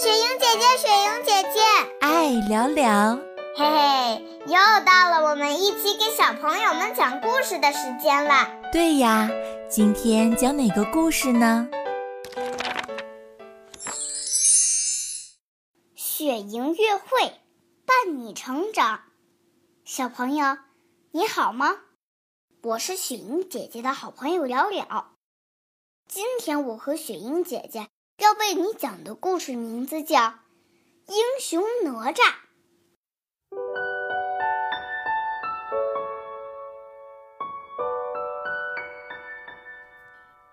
雪莹姐姐，雪莹姐姐，爱聊聊，嘿嘿，又到了我们一起给小朋友们讲故事的时间了。对呀，今天讲哪个故事呢？雪莹月会，伴你成长。小朋友，你好吗？我是雪莹姐姐的好朋友了了。今天我和雪莹姐姐要为你讲的故事名字叫《英雄哪吒》。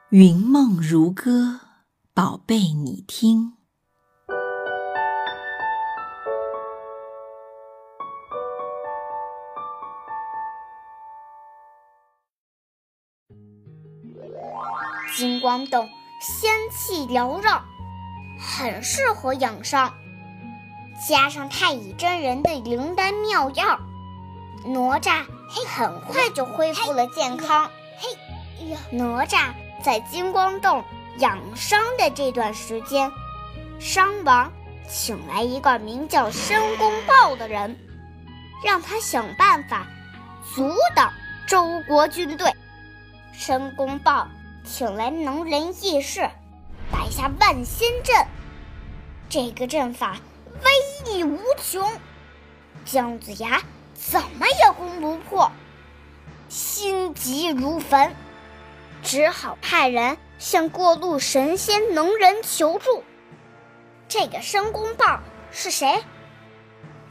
云梦如歌，宝贝你听。金光洞仙气缭绕，很适合养伤。加上太乙真人的灵丹妙药，哪吒很快就恢复了健康。嘿哪吒在金光洞养伤的这段时间，商王请来一个名叫申公豹的人，让他想办法阻挡周国军队。申公豹。请来能人异士，摆下万仙阵。这个阵法威力无穷，姜子牙怎么也攻不破，心急如焚，只好派人向过路神仙能人求助。这个申公豹是谁？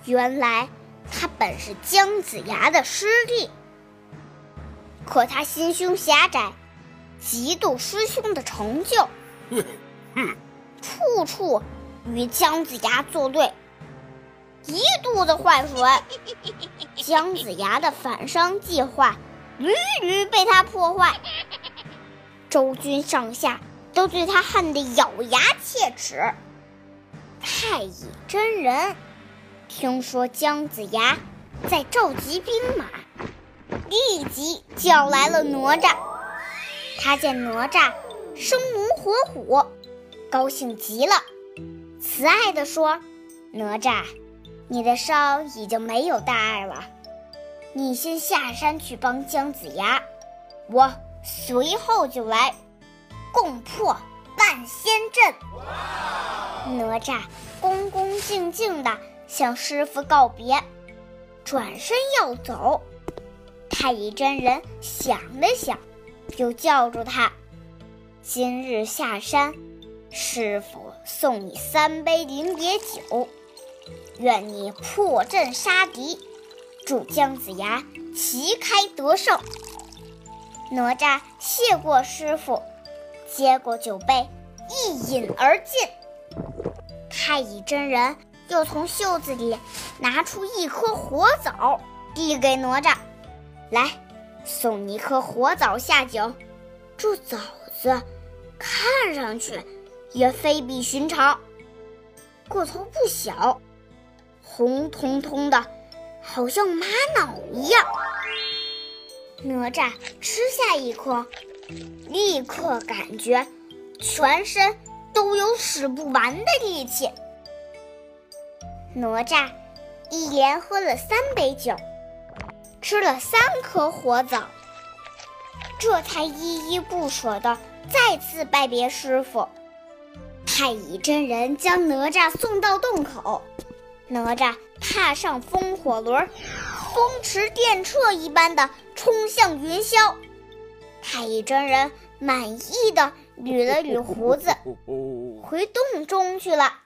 原来他本是姜子牙的师弟，可他心胸狭窄。嫉妒师兄的成就，处处与姜子牙作对，一肚子坏水。姜子牙的反商计划屡屡被他破坏，周军上下都对他恨得咬牙切齿。太乙真人听说姜子牙在召集兵马，立即叫来了哪吒。他见哪吒生龙活虎，高兴极了，慈爱地说：“哪吒，你的伤已经没有大碍了，你先下山去帮姜子牙，我随后就来，共破万仙阵。”哪吒恭恭敬敬地向师傅告别，转身要走。太乙真人想了想。就叫住他：“今日下山，师傅送你三杯灵野酒，愿你破阵杀敌，助姜子牙旗开得胜。”哪吒谢过师傅，接过酒杯，一饮而尽。太乙真人又从袖子里拿出一颗火枣，递给哪吒：“来。”送你一颗活枣下酒，这枣子看上去也非比寻常，个头不小，红彤彤的，好像玛瑙一样。哪吒吃下一颗，立刻感觉全身都有使不完的力气。哪吒一连喝了三杯酒。吃了三颗活枣，这才依依不舍地再次拜别师傅。太乙真人将哪吒送到洞口，哪吒踏上风火轮，风驰电掣一般的冲向云霄。太乙真人满意的捋了捋胡子，回洞中去了。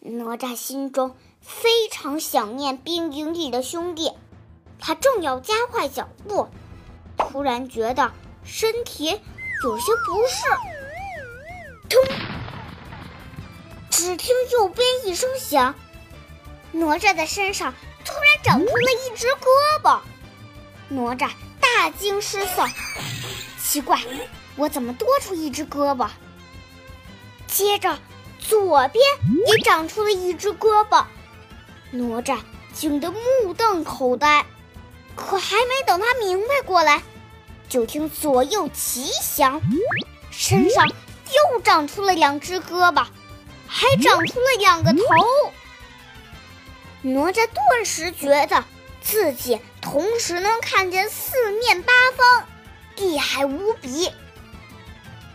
哪吒心中非常想念冰营里的兄弟。他正要加快脚步，突然觉得身体有些不适。咚！只听右边一声响，哪吒的身上突然长出了一只胳膊。哪吒大惊失色，奇怪，我怎么多出一只胳膊？接着，左边也长出了一只胳膊。哪吒惊得目瞪口呆。可还没等他明白过来，就听左右齐响，身上又长出了两只胳膊，还长出了两个头。哪吒顿时觉得自己同时能看见四面八方，厉害无比。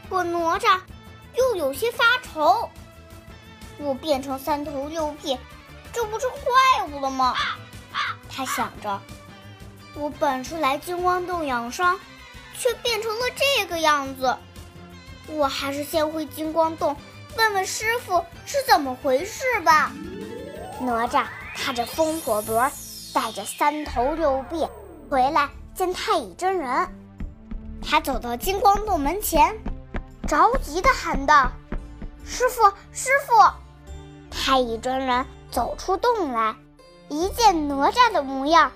可哪吒又有些发愁：我变成三头六臂，这不是怪物了吗？他想着，我本是来金光洞养伤，却变成了这个样子。我还是先回金光洞问问师傅是怎么回事吧。哪吒踏着风火轮，带着三头六臂回来见太乙真人。他走到金光洞门前，着急地喊道：“师傅，师傅！”太乙真人走出洞来，一见哪吒的模样，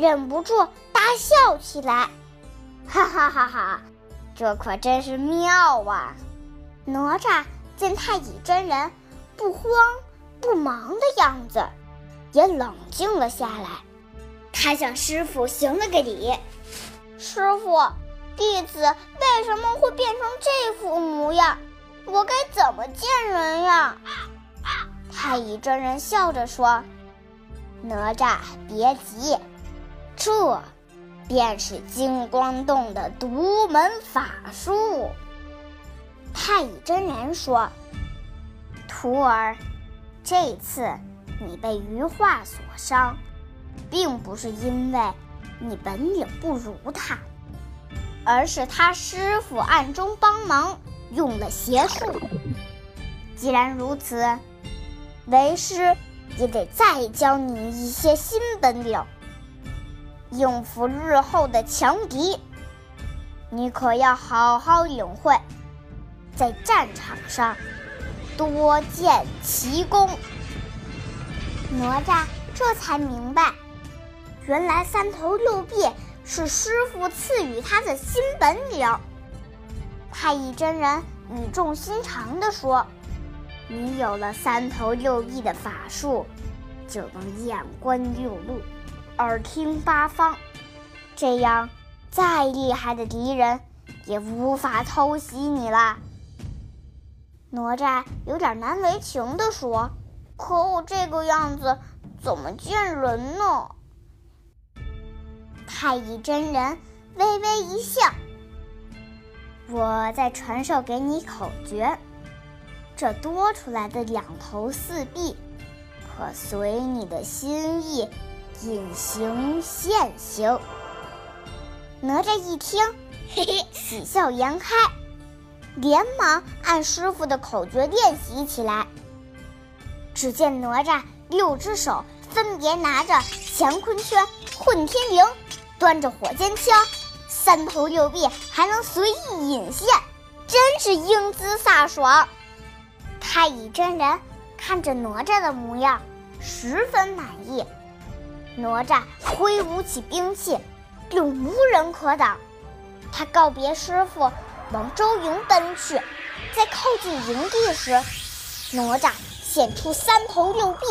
忍不住大笑起来，哈哈哈哈！这可真是妙啊！哪吒见太乙真人不慌不忙的样子，也冷静了下来。他向师傅行了个礼：“师傅，弟子为什么会变成这副模样？我该怎么见人呀？”太乙真人笑着说：“哪吒，别急，这……”便是金光洞的独门法术。太乙真人说：“徒儿，这次你被羽化所伤，并不是因为你本领不如他，而是他师傅暗中帮忙用了邪术。既然如此，为师也得再教你一些新本领。”应付日后的强敌，你可要好好领会，在战场上多见奇功。哪吒这才明白，原来三头六臂是师傅赐予他的新本领。太乙真人语重心长地说：“你有了三头六臂的法术，就能眼观六路。”耳听八方，这样再厉害的敌人也无法偷袭你了。哪吒有点难为情地说：“可我这个样子怎么见人呢？”太乙真人微微一笑：“我再传授给你口诀，这多出来的两头四臂，可随你的心意。”隐形现形，哪吒一听，嘿嘿，喜笑颜开，连忙按师傅的口诀练习起来。只见哪吒六只手分别拿着乾坤圈、混天绫，端着火尖枪，三头六臂还能随意隐现，真是英姿飒爽。太乙真人看着哪吒的模样，十分满意。哪吒挥舞起兵器，并无人可挡。他告别师傅，往周营奔去。在靠近营地时，哪吒显出三头六臂，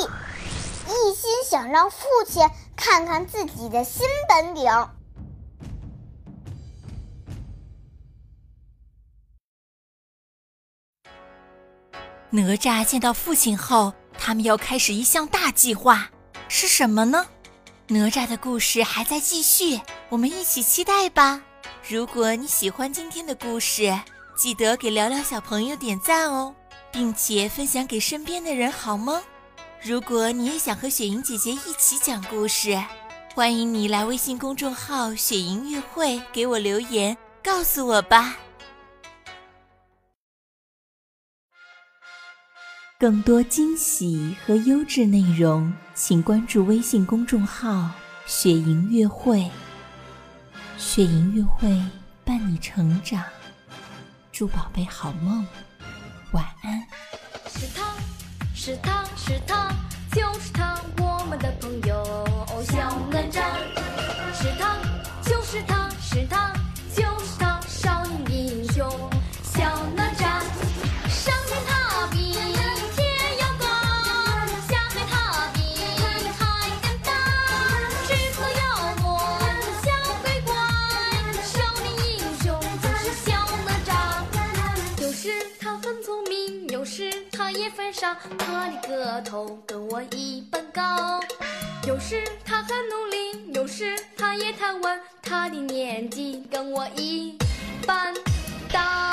一心想让父亲看看自己的新本领。哪吒见到父亲后，他们要开始一项大计划，是什么呢？哪吒的故事还在继续，我们一起期待吧。如果你喜欢今天的故事，记得给聊聊小朋友点赞哦，并且分享给身边的人，好吗？如果你也想和雪莹姐姐一起讲故事，欢迎你来微信公众号“雪莹乐会”给我留言，告诉我吧。更多惊喜和优质内容，请关注微信公众号“雪莹乐会”。雪莹乐会伴你成长，祝宝贝好梦，晚安。是他是他是他，就是他，我们的朋友小哪吒。是他就是他是他的个头跟我一般高。有时他很努力，有时他也贪玩，他的年纪跟我一般大。